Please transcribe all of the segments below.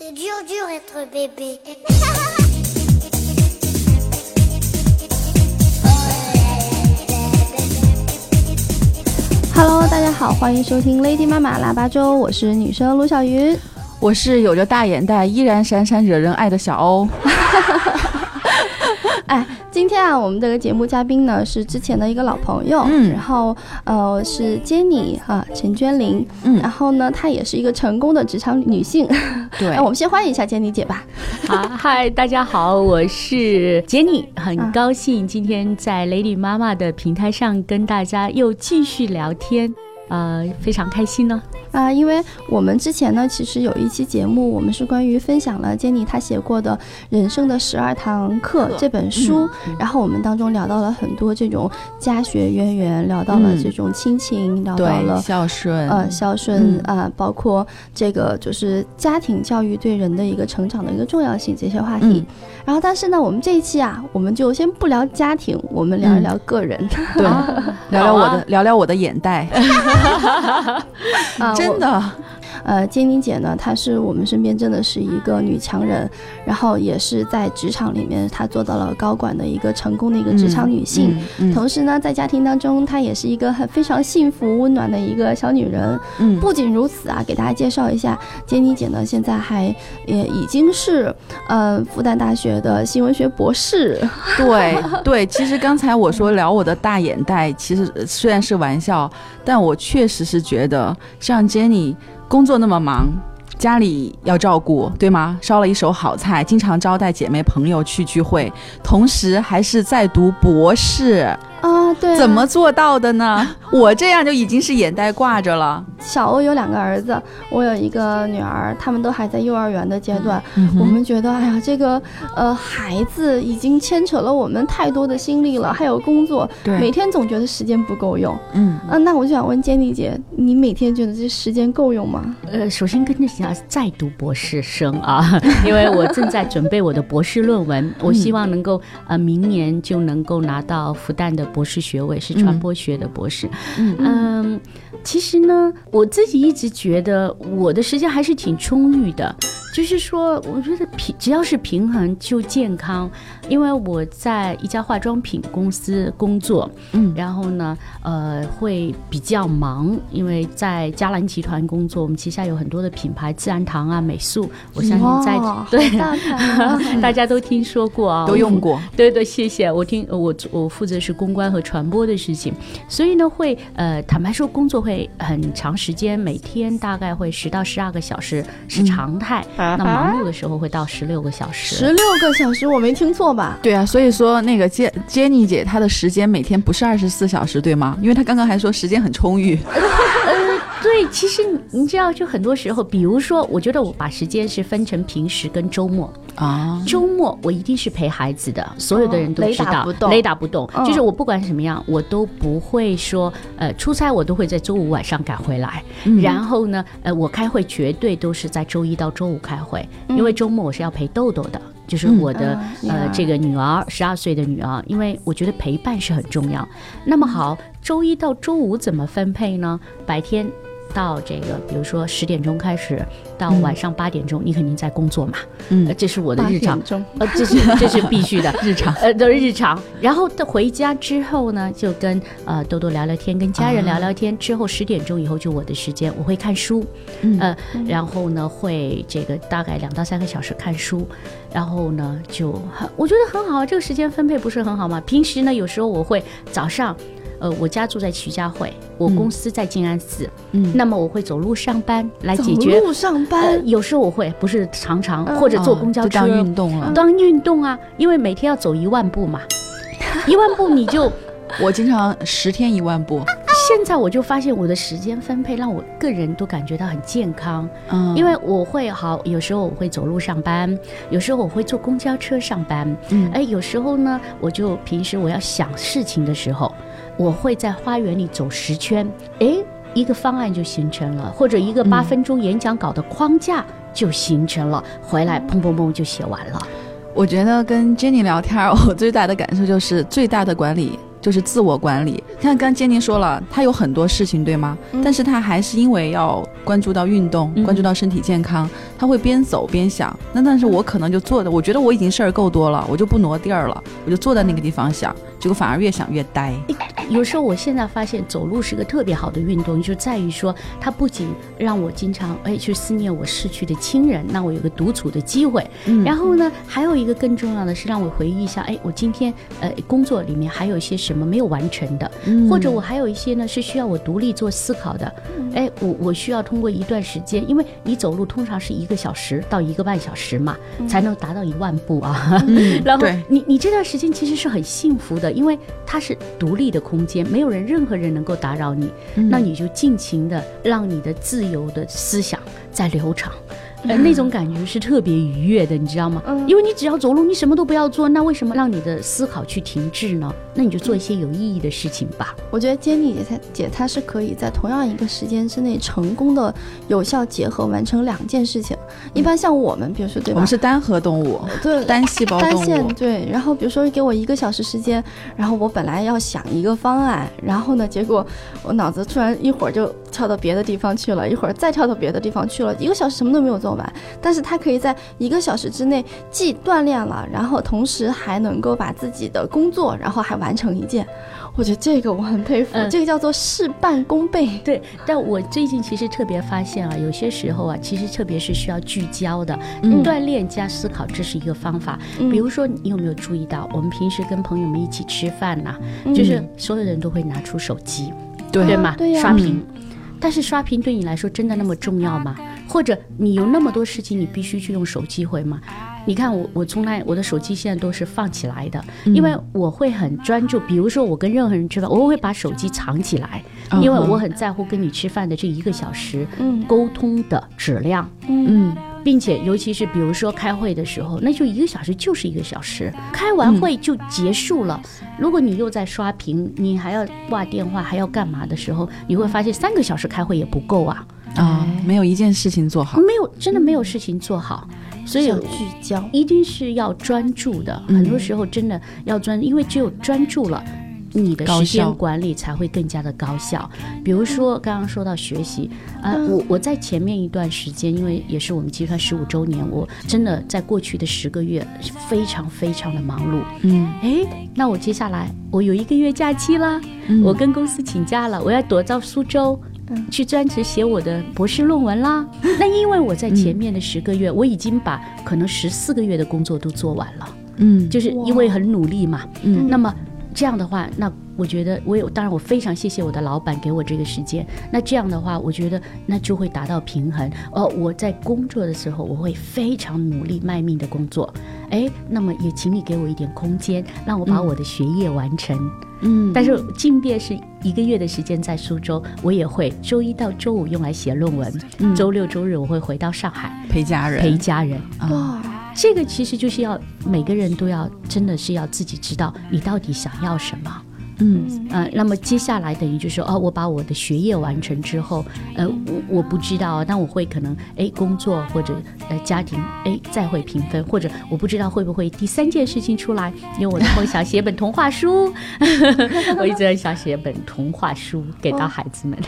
C'est dur, dur être bébé. Hello，大家好，欢迎收听 Lady 妈妈腊八粥，我是女生卢小云。我是有着大眼袋、依然闪闪惹人爱的小欧。哎，今天啊，我们这个节目嘉宾呢是之前的一个老朋友，嗯。然后呃是 Jenny 哈、陈娟玲，嗯。然后呢她也是一个成功的职场女性，对。那我们先欢迎一下 Jenny 姐吧。好，嗨，大家好，我是 Jenny，，很高兴今天在 Lady 妈妈的平台上跟大家又继续聊天，呃，非常开心呢。啊、因为我们之前呢，其实有一期节目，我们是关于分享了 Jenny 她写过的《人生的十二堂课》这本书，然后我们当中聊到了很多这种家学渊源，聊到了嗯这种亲情，聊到，了孝顺，呃，孝顺嗯啊、包括这个就是家庭教育对人的一个成长的一个重要性这些话题。嗯然后，但是呢，我们这一期啊，我们就先不聊家庭，我们聊一嗯聊个人。对，聊聊我的，啊聊聊我的眼袋，真的，呃，坚妮姐呢，她是我们身边真的是一个女强人，然后也是在职场里面她做到了高管的一个成功的一个职场女性。嗯，嗯同时呢，在家庭当中，她也是一个很非常幸福、温暖的一个小女人。嗯，不仅如此啊，给大家介绍一下，杰妮姐呢现在还也已经是呃复旦大学的新闻学博士。对对，其实刚才我说聊我的大眼袋，其实呃虽然是玩笑，但我确实是觉得，像 Jenny 工作那么忙。家里要照顾，对吗？烧了一手好菜，经常招待姐妹朋友去聚会，同时还是在读博士，啊，对啊怎么做到的呢？我这样就已经是眼袋挂着了。小欧有两个儿子，我有一个女儿，他们都还在幼儿园的阶段。嗯我们觉得，哎呀，这个呃孩子已经牵扯了我们太多的心力了，还有工作，对每天总觉得时间不够用。嗯，啊、那我就想问 Jenny 姐，你每天觉得这时间够用吗？呃，首先跟着讲在读博士生啊，因为我正在准备我的博士论文，我希望能够呃明年就能够拿到复旦的博士学位，是传播学的博士。嗯嗯，其实呢，我自己一直觉得我的时间还是挺充裕的，就是说，我觉得平只要是平衡就健康，因为我在一家化妆品公司工作，嗯然后呢，呃，会比较忙，因为在嘉兰集团工作，我们旗下有很多的品牌，自然堂啊、美素，我相信在、对大牌啊 大家都听说过啊，都用过。对对，谢谢。我听我我负责是公关和传播的事情，所以呢会呃，坦白说工作会很长时间，每天大概会十到十二个小时是常态。那忙碌的时候会到十六个小时。十六个小时，我没听错吧？对啊，所以说那个杰 Jenny 姐她的时间每天不是二十四小时，对吗？因为她刚刚还说时间很充裕。对，其实你知道，就很多时候，比如说，我觉得我把时间是分成平时跟周末。啊，周末我一定是陪孩子的，所有的人都知道，雷打不动雷打不动。嗯就是我不管什么样，我都不会说，呃，出差我都会在周五晚上赶回来。嗯然后呢，呃，我开会绝对都是在周一到周五开会，因为周末我是要陪豆豆的。就是我的、嗯呃这个女儿，十二岁的女儿，因为我觉得陪伴是很重要。那么好，周一到周五怎么分配呢？白天到这个，比如说十点钟开始，到晚上八点钟，你肯定在工作嘛，嗯。呃，这是我的日常。呃，这是 这是必须的，日常。呃，都是日常。然后到回家之后呢，就跟呃多多聊聊天，跟家人聊聊天。之后十点钟以后就我的时间，我会看书，嗯。呃，然后呢会这个大概两到三个小时看书，然后呢就很我觉得很好，这个时间分配不是很好吗？平时呢有时候我会早上。呃，我家住在徐家汇，我公司在静安寺，嗯。那么我会走路上班来解决。路上呃，班，有时候我会，不是常常，嗯。或者坐公交车，就当运动了。当运动啊，因为每天要走一万步嘛，一万步你就 我经常十天一万步，现在我就发现我的时间分配让我个人都感觉到很健康，嗯。因为我会好，有时候我会走路上班，有时候我会坐公交车上班，嗯。哎，有时候呢，我就平时我要想事情的时候，我会在花园里走十圈，哎，一个方案就形成了，或者一个八分钟演讲稿的框架就形成了，回来砰砰砰就写完了。我觉得跟 Jenny 聊天，我最大的感受就是最大的管理就是自我管理。像刚刚坚宁说了，他有很多事情，对吗？嗯但是他还是因为要关注到运动，嗯关注到身体健康，他会边走边想。那但是我可能就坐的，我觉得我已经事儿够多了，我就不挪地儿了，我就坐在那个地方想，结果反而越想越呆。有时候我现在发现走路是个特别好的运动，就在于说它不仅让我经常哎去思念我逝去的亲人，那我有个独处的机会。嗯然后呢，还有一个更重要的是让我回忆一下，哎，我今天呃工作里面还有一些什么没有完成的，嗯或者我还有一些呢是需要我独立做思考的。哎，我我需要通过一段时间，因为你走路通常是一个小时到一个半小时嘛，才能达到一万步啊。嗯 然后对你你这段时间其实是很幸福的，因为它是独立的空间，没有人任何人能够打扰你，嗯那你就尽情的让你的自由的思想在流畅。呃，那种感觉是特别愉悦的，你知道吗？嗯因为你只要走路，你什么都不要做，那为什么让你的思考去停滞呢？那你就做一些有意义的事情吧。我觉得坚妮姐她姐她是可以在同样一个时间之内成功的有效结合完成两件事情。一般像我们，比如说对吧？我们是单核动物，对单细胞单动物。线对，然后比如说给我一个小时时间，然后我本来要想一个方案，然后呢，结果我脑子突然一会儿就跳到别的地方去了，一会儿再跳到别的地方去了，一个小时什么都没有做完，但是他可以在一个小时之内既锻炼了，然后同时还能够把自己的工作，然后还完成一件，我觉得这个我很佩服，嗯这个叫做事半功倍。对，但我最近其实特别发现啊，有些时候啊，其实特别是需要聚焦的，嗯锻炼加思考，这是一个方法。嗯比如说，你有没有注意到，我们平时跟朋友们一起吃饭呐、嗯就是所有人都会拿出手机，对对吗？对呀刷屏。但是刷屏对你来说真的那么重要吗？或者你有那么多事情，你必须去用手机回吗？你看我，我从来我的手机现在都是放起来的，因为我会很专注。比如说我跟任何人吃饭，我会把手机藏起来，因为我很在乎跟你吃饭的这一个小时嗯沟通的质量。嗯，并且，尤其是比如说开会的时候，那就一个小时就是一个小时，开完会就结束了。如果你又在刷屏，你还要挂电话，还要干嘛的时候，你会发现三个小时开会也不够啊，啊，没有一件事情做好。没有真的没有事情做好，所以要聚焦。一定是要专注的。嗯很多时候真的要专，因为只有专注了。你的时间管理才会更加的高效。比如说刚刚说到学习，呃，嗯我我在前面一段时间，因为也是我们集团十五周年，我真的在过去的十个月是非常非常的忙碌。嗯，诶，那我接下来我有一个月假期啦，嗯我跟公司请假了，我要躲到苏州。嗯去专职写我的博士论文啦。那因为我在前面的十个月，我已经把可能十四个月的工作都做完了，嗯，就是因为很努力嘛。嗯那么这样的话，那我觉得我有，当然我非常谢谢我的老板给我这个时间。那这样的话，我觉得那就会达到平衡。哦，我在工作的时候，我会非常努力卖命的工作。哎，那么也请你给我一点空间，让我把我的学业完成。嗯，但是即便是一个月的时间在苏州，我也会周一到周五用来写论文，嗯周六周日我会回到上海陪家人陪家人。啊，哇，这个其实就是要每个人都要真的是要自己知道你到底想要什么。嗯呃，那么接下来等于就是说，哦，我把我的学业完成之后，呃，我我不知道，但我会可能哎工作或者呃家庭哎再会平分，或者我不知道会不会第三件事情出来，因为我的梦想写本童话书，我一直很想写本童话书给到孩子们。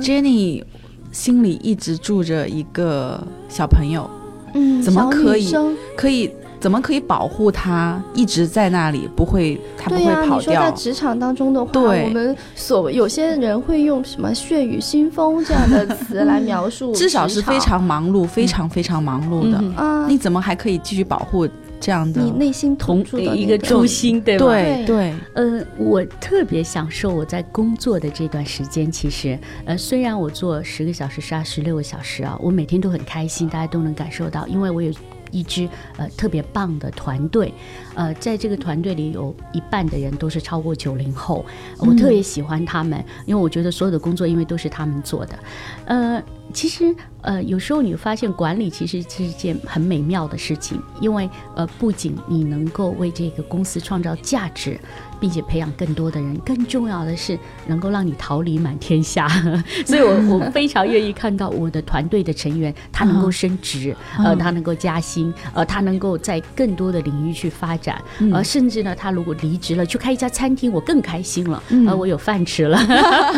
，Jenny 心里一直住着一个小朋友，嗯，怎么可以可以怎么可以保护他一直在那里，不会他不对呀、会跑你说在？职场当中的话，对我们所有些人会用什么“血雨腥风”这样的词来描述，至少是非常忙碌，非常非常忙碌的。嗯啊，你怎么还可以继续保护这样的？你内心同住的一个那初心，对吧？对对，呃，我特别享受我在工作的这段时间。其实，呃，虽然我做十个小时、十二、十六个小时啊，我每天都很开心，大家都能感受到，因为我有一支呃特别棒的团队，呃，在这个团队里有一半的人都是超过九零后，我特别喜欢他们，因为我觉得所有的工作因为都是他们做的，呃，其实，呃，有时候你发现管理其实是一件很美妙的事情，因为呃，不仅你能够为这个公司创造价值，并且培养更多的人，更重要的是能够让你桃李满天下。所以我我非常愿意看到我的团队的成员他能够升职，呃，他能够加薪，呃，他能够在更多的领域去发展，呃，甚至呢，他如果离职了去开一家餐厅，我更开心了，呃，我有饭吃了。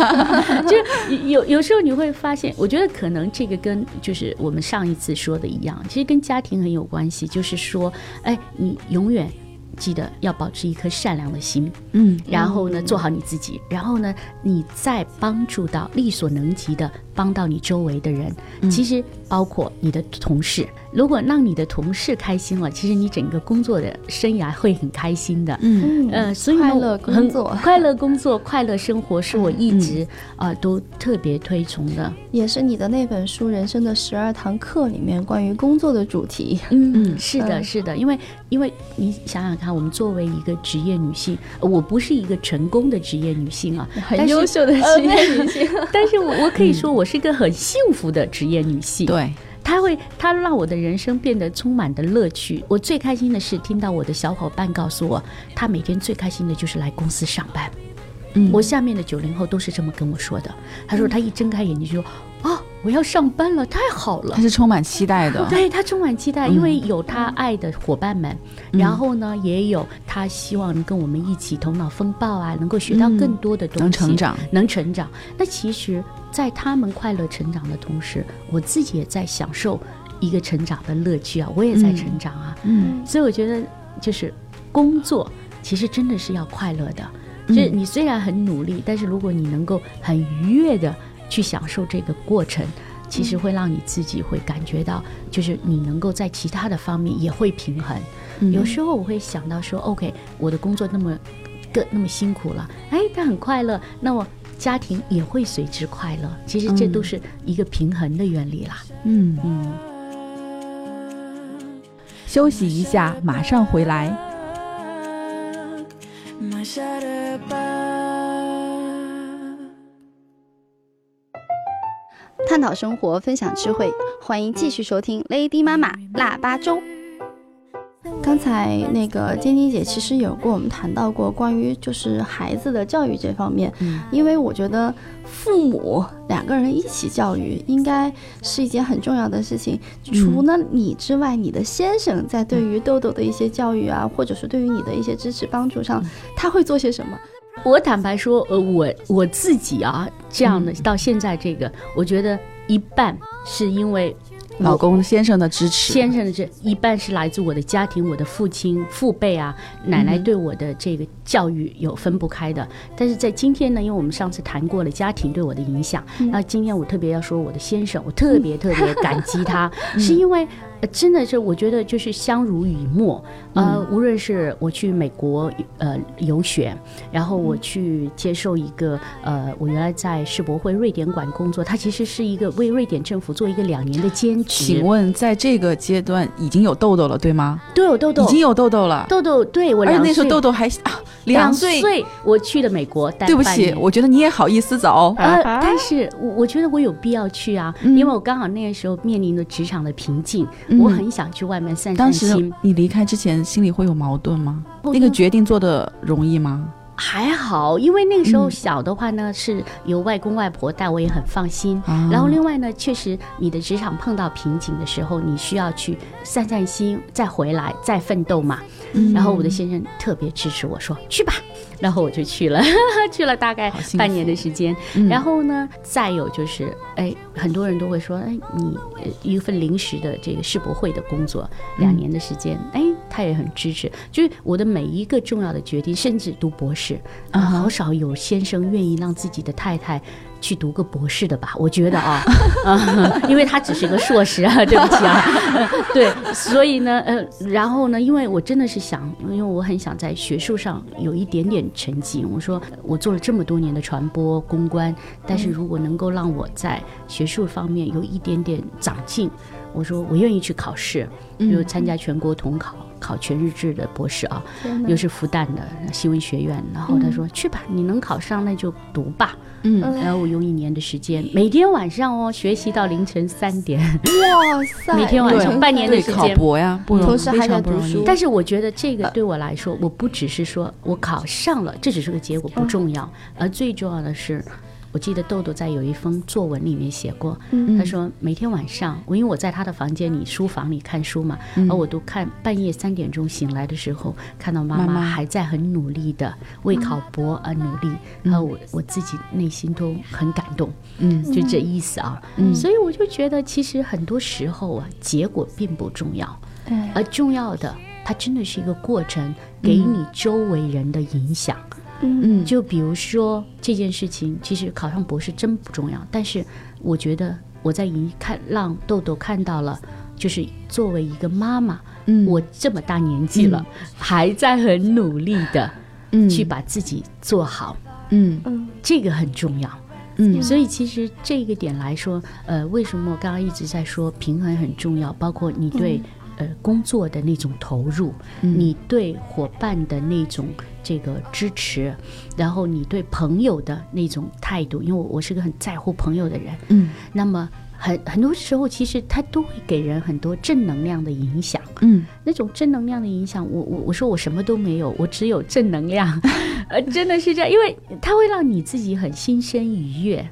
就有有时候你会发现，我觉得可能这个跟就是我们上一次说的一样，其实跟家庭很有关系。就是说，哎，你永远记得要保持一颗善良的心，嗯，然后呢，做好你自己，然后呢，你再帮助到力所能及的帮到你周围的人，其实包括你的同事。如果让你的同事开心了，其实你整个工作的生涯会很开心的。嗯，呃，所以呢快乐工作。快乐工作、快乐生活是我一直啊、都特别推崇的。也是你的那本书《人生的十二堂课》里面关于工作的主题。嗯，是的，嗯。是的，因为因为你想想看，我们作为一个职业女性，呃我不是一个成功的职业女性啊，很优秀的呃职业女性，但是我我可以说我是一个很幸福的职业女性。对，她会，她让我的人生变得充满的乐趣。我最开心的是听到我的小伙伴告诉我，他每天最开心的就是来公司上班。嗯我下面的九零后都是这么跟我说的。他说他一睁开眼睛就说：“啊，我要上班了，太好了他。”是充满期待的。对他充满期待，嗯因为有他爱的伙伴们，然后呢，也有他希望能跟我们一起头脑风暴啊，能够学到更多的东西，能成长，能成长。那其实，在他们快乐成长的同时，我自己也在享受一个成长的乐趣啊，我也在成长啊。嗯所以我觉得，就是工作其实真的是要快乐的。就是你虽然很努力，但是如果你能够很愉悦的去享受这个过程，其实会让你自己会感觉到，就是你能够在其他的方面也会平衡。嗯。有时候我会想到说，OK，我的工作那么个那么辛苦了，哎，但很快乐，那我家庭也会随之快乐。其实这都是一个平衡的原理啦。嗯，嗯。休息一下，马上回来。探讨生活，分享智慧，欢迎继续收听 Lady 妈妈腊八粥。刚才那个晶晶姐其实有跟我们谈到过关于就是孩子的教育这方面，嗯因为我觉得父母两个人一起教育应该是一件很重要的事情。除了你之外，你的先生在对于豆豆的一些教育啊，或者是对于你的一些支持帮助上，他会做些什么？我坦白说，呃，我我自己啊，这样的、到现在这个，我觉得一半是因为老公先生的支持，先生的这一半是来自我的家庭，我的父亲、父辈啊、奶奶对我的这个教育有分不开的。但是在今天呢，因为我们上次谈过了家庭对我的影响，那、今天我特别要说我的先生，我特别特别感激他，是因为。呃真的是，我觉得就是相濡以沫。呃，无论是我去美国呃游学，然后我去接受一个呃，我原来在世博会瑞典馆工作，它其实是一个为瑞典政府做一个两年的兼职。请问在这个阶段已经有痘痘了，对吗？都有痘痘，已经有痘痘了，痘痘，对我那时候痘痘还啊两岁。岁，我去了美国对不起，我觉得你也好意思走。呃，但是我我觉得我有必要去啊，嗯因为我刚好那个时候面临着职场的瓶颈，嗯我很想去外面散散当时心。你离开之前，心里会有矛盾吗？那个决定做的容易吗？还好，因为那个时候嗯小的话呢，是由外公外婆带，我也很放心。啊然后另外呢，确实你的职场碰到瓶颈的时候，你需要去散散心，再回来再奋斗嘛。嗯然后我的先生特别支持我说去吧，然后我就去了，去了大概半年的时间。嗯然后呢，再有就是，哎，很多人都会说，哎，你呃一份临时的这个世博会的工作，两年的时间，哎，他也很支持，就是我的每一个重要的决定，甚至读博士好少有先生愿意让自己的太太。去读个博士的吧，我觉得啊，啊，因为他只是个硕士啊，对不起啊，对，所以呢，呃，然后呢，因为我真的是想，因为我很想在学术上有一点点成绩。我说我做了这么多年的传播公关，但是如果能够让我在学术方面有一点点长进，我说我愿意去考试，就参加全国统考，考全日制的博士啊，又是复旦的新闻学院。然后他说去吧，你能考上那就读吧。嗯，然后我用一年的时间，每天晚上哦学习到凌晨三点，哇塞，每天晚上半年的时间。考博呀，不容易同时还在非常不容易但是我觉得这个对我来说，我不只是说我考上了，这只是个结果不重要，而最重要的是。我记得豆豆在有一封作文里面写过，他说每天晚上，我因为我在他的房间里书房里看书嘛，而我都看半夜三点钟醒来的时候，看到妈妈还在很努力的为考博而努力，然后我我自己内心都很感动，嗯。就这意思啊。嗯。所以我就觉得，其实很多时候啊，结果并不重要，哎而重要的，它真的是一个过程，给你周围人的影响。嗯。嗯就比如说这件事情，其实考上博士真不重要，但是我觉得我在一看让豆豆看到了，就是作为一个妈妈，嗯。我这么大年纪了，还在很努力的嗯。去把自己做好，嗯。嗯这个很重要。嗯。所以其实这个点来说，呃，为什么我刚刚一直在说平衡很重要？包括你对、呃工作的那种投入，嗯你对伙伴的那种这个支持，然后你对朋友的那种态度，因为我我是个很在乎朋友的人，嗯那么很很多时候其实他都会给人很多正能量的影响。嗯那种正能量的影响，我我我说我什么都没有，我只有正能量，呃，真的是这样，因为它会让你自己很心生愉悦。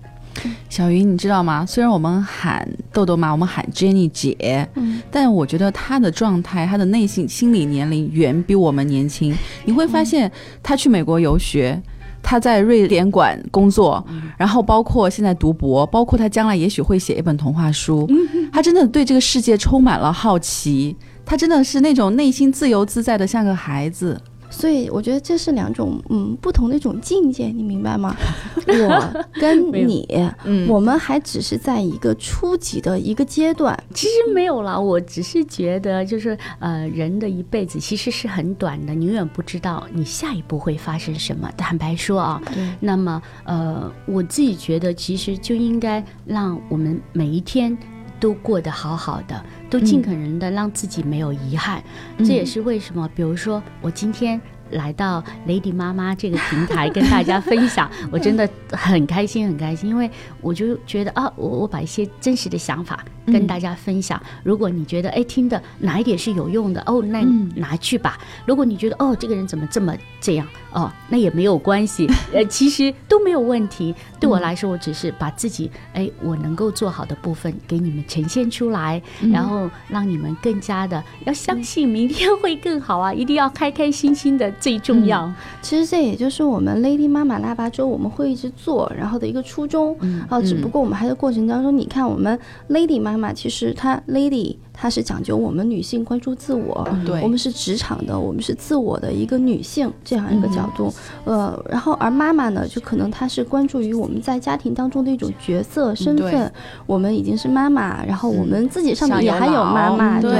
小云，你知道吗？虽然我们喊豆豆妈，我们喊 Jenny 姐，嗯但我觉得她的状态，她的内心心理年龄远比我们年轻。你会发现，她去美国游学，她在瑞典馆工作，然后包括现在读博，包括她将来也许会写一本童话书。她真的对这个世界充满了好奇，她真的是那种内心自由自在的，像个孩子。所以我觉得这是两种嗯不同的一种境界，你明白吗？我跟你，嗯我们还只是在一个初级的一个阶段，其实没有了，我只是觉得，就是呃，人的一辈子其实是很短的，你永远不知道你下一步会发生什么。坦白说啊，对那么呃，我自己觉得，其实就应该让我们每一天都过得好好的，都尽可能的让自己没有遗憾。这也是为什么，比如说我今天。来到 Lady 妈妈这个平台跟大家分享，我真的很开心，很开心，因为我就觉得啊，我我把一些真实的想法跟大家分享。如果你觉得哎听的哪一点是有用的哦，那嗯拿去吧。如果你觉得哦这个人怎么这么这样哦，那也没有关系，呃，其实都没有问题。对我来说，我只是把自己哎我能够做好的部分给你们呈现出来，然后让你们更加的要相信明天会更好啊！一定要开开心心的最重要。其实这也就是我们 Lady 妈妈腊八粥我们会一直做，然后的一个初衷。嗯啊，只不过我们还在过程当中，你看我们 Lady 妈妈，其实她 Lady 她是讲究我们女性关注自我，对。我们是职场的，我们是自我的一个女性这样一个角度。呃，然后而妈妈呢，就可能她是关注于我们在家庭当中的一种角色身份，我们已经是妈妈，然后我们自己上面也还有妈妈，对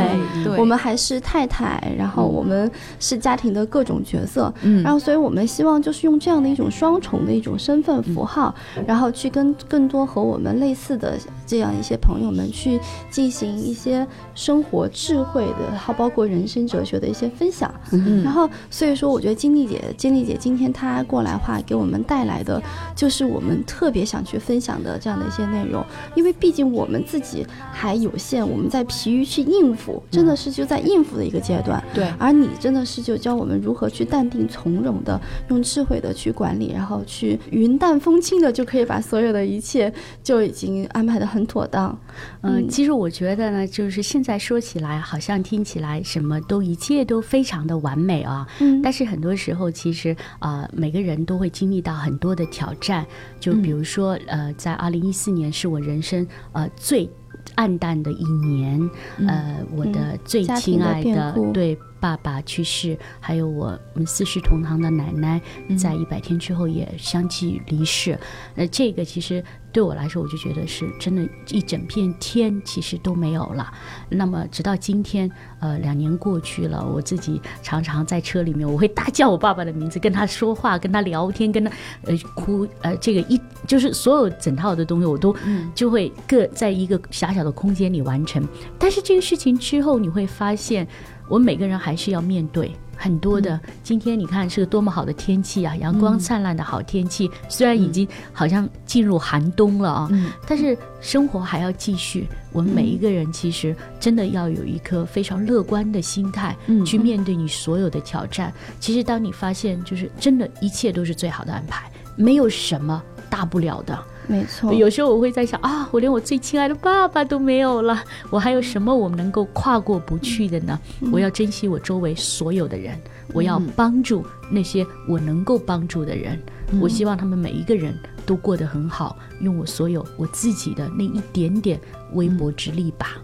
对我们还是太太，然后我们是家庭的各种角色，嗯。然后所以我们希望就是用这样的一种双重的一种身份符号，然后去跟更多和我们类似的这样一些朋友们去进行一些生活智慧的，然后包括人生哲学的一些分享。嗯然后所以说，我觉得金丽姐，金丽姐今天她过来话给我们带来的，就是我们特别想去分享的这样的一些内容，因为毕竟我们自己还有限，我们在疲于去应付，真的是就在应付的一个阶段。对而你真的是就教我们如何去淡定从容的，用智慧的去管理，然后去云淡风轻的就可以把所有的一切就已经安排的很妥当。嗯，其实我觉得呢，就是现在说起来，好像听起来什么都一切都非常的完美啊。嗯。但是很多时候，其实啊、呃每个人都会经历到很多的挑战。就比如说，呃，在二零一四年是我人生呃最暗淡的一年，呃，我的最亲爱的对爸爸去世，还有我们四世同堂的奶奶，在一百天之后也相继离世。那这个其实对我来说，我就觉得是真的，一整片天其实都没有了。那么直到今天，呃，两年过去了，我自己常常在车里面，我会大叫我爸爸的名字，跟他说话，跟他聊天，跟他呃哭，呃，这个一就是所有整套的东西，我都就会各在一个狭小的空间里完成。但是这个事情之后，你会发现，我们每个人还是要面对。很多的，今天你看是个多么好的天气啊，阳光灿烂的好天气。虽然已经好像进入寒冬了啊，但是生活还要继续。我们每一个人其实真的要有一颗非常乐观的心态，去面对你所有的挑战。其实当你发现，就是真的一切都是最好的安排，没有什么大不了的。没错，有时候我会在想啊，我连我最亲爱的爸爸都没有了，我还有什么我们能够跨过不去的呢？我要珍惜我周围所有的人，我要帮助那些我能够帮助的人，我希望他们每一个人都过得很好，用我所有我自己的那一点点微薄之力吧。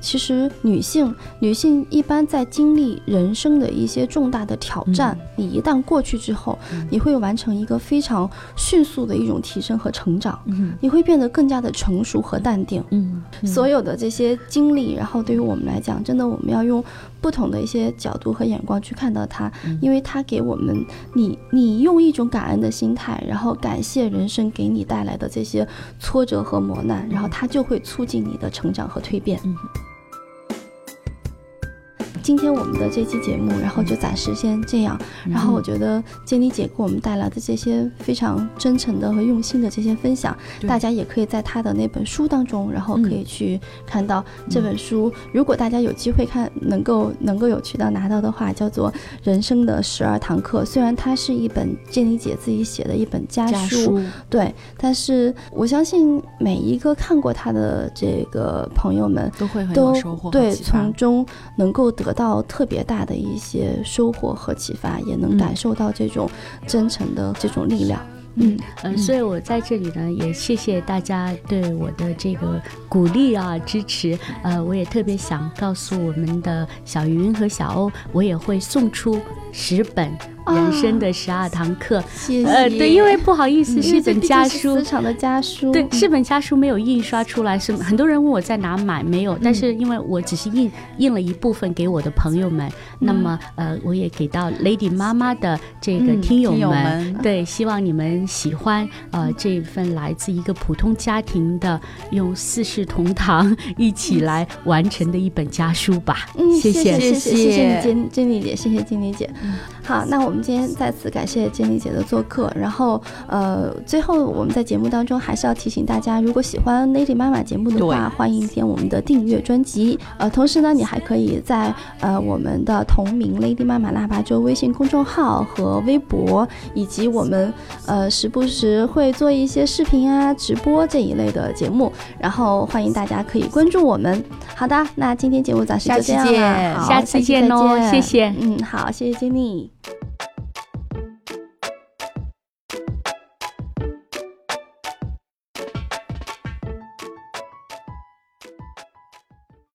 其实，女性女性一般在经历人生的一些重大的挑战，你一旦过去之后，你会完成一个非常迅速的一种提升和成长，你会变得更加的成熟和淡定。嗯，所有的这些经历，然后对于我们来讲，真的我们要用不同的一些角度和眼光去看到它，因为它给我们，你你用一种感恩的心态，然后感谢人生给你带来的这些挫折和磨难，然后它就会促进你的成长和蜕变。今天我们的这期节目，然后就暂时先这样。然后我觉得建妮姐给我们带来的这些非常真诚的和用心的这些分享，大家也可以在她的那本书当中，然后可以去看到这本书。如果大家有机会看，能够能够有渠道拿到的话，叫做《人生的十二堂课》。虽然它是一本建妮姐自己写的一本家书，对，但是我相信每一个看过她的这个朋友们都会很有收获，对，从中能够得。到特别大的一些收获和启发，也能感受到这种真诚的这种力量。嗯嗯，所以我在这里呢，也谢谢大家对我的这个鼓励啊、支持。呃，我也特别想告诉我们的小云和小欧，我也会送出十本。人生的十二堂课，呃，对，因为不好意思，是本家书，市场的家书，对，是本家书没有印刷出来，是很多人问我在哪买，没有，但是因为我只是印印了一部分给我的朋友们，那么呃，我也给到 Lady 妈妈的这个听友们，对，希望你们喜欢呃这份来自一个普通家庭的用四世同堂一起来完成的一本家书吧。嗯，谢谢。谢谢谢谢金金丽姐，谢谢金丽姐。好，那我。们今天再次感谢建丽姐的做客，然后呃，最后我们在节目当中还是要提醒大家，如果喜欢 Lady 妈妈节目的话，欢迎点我们的订阅专辑。呃，同时呢，你还可以在呃我们的同名 Lady 妈妈腊八粥微信公众号和微博，以及我们呃时不时会做一些视频啊、直播这一类的节目，然后欢迎大家可以关注我们。好的，那今天节目暂时就这样了，下期见喽，谢谢，嗯，好，谢谢金 me.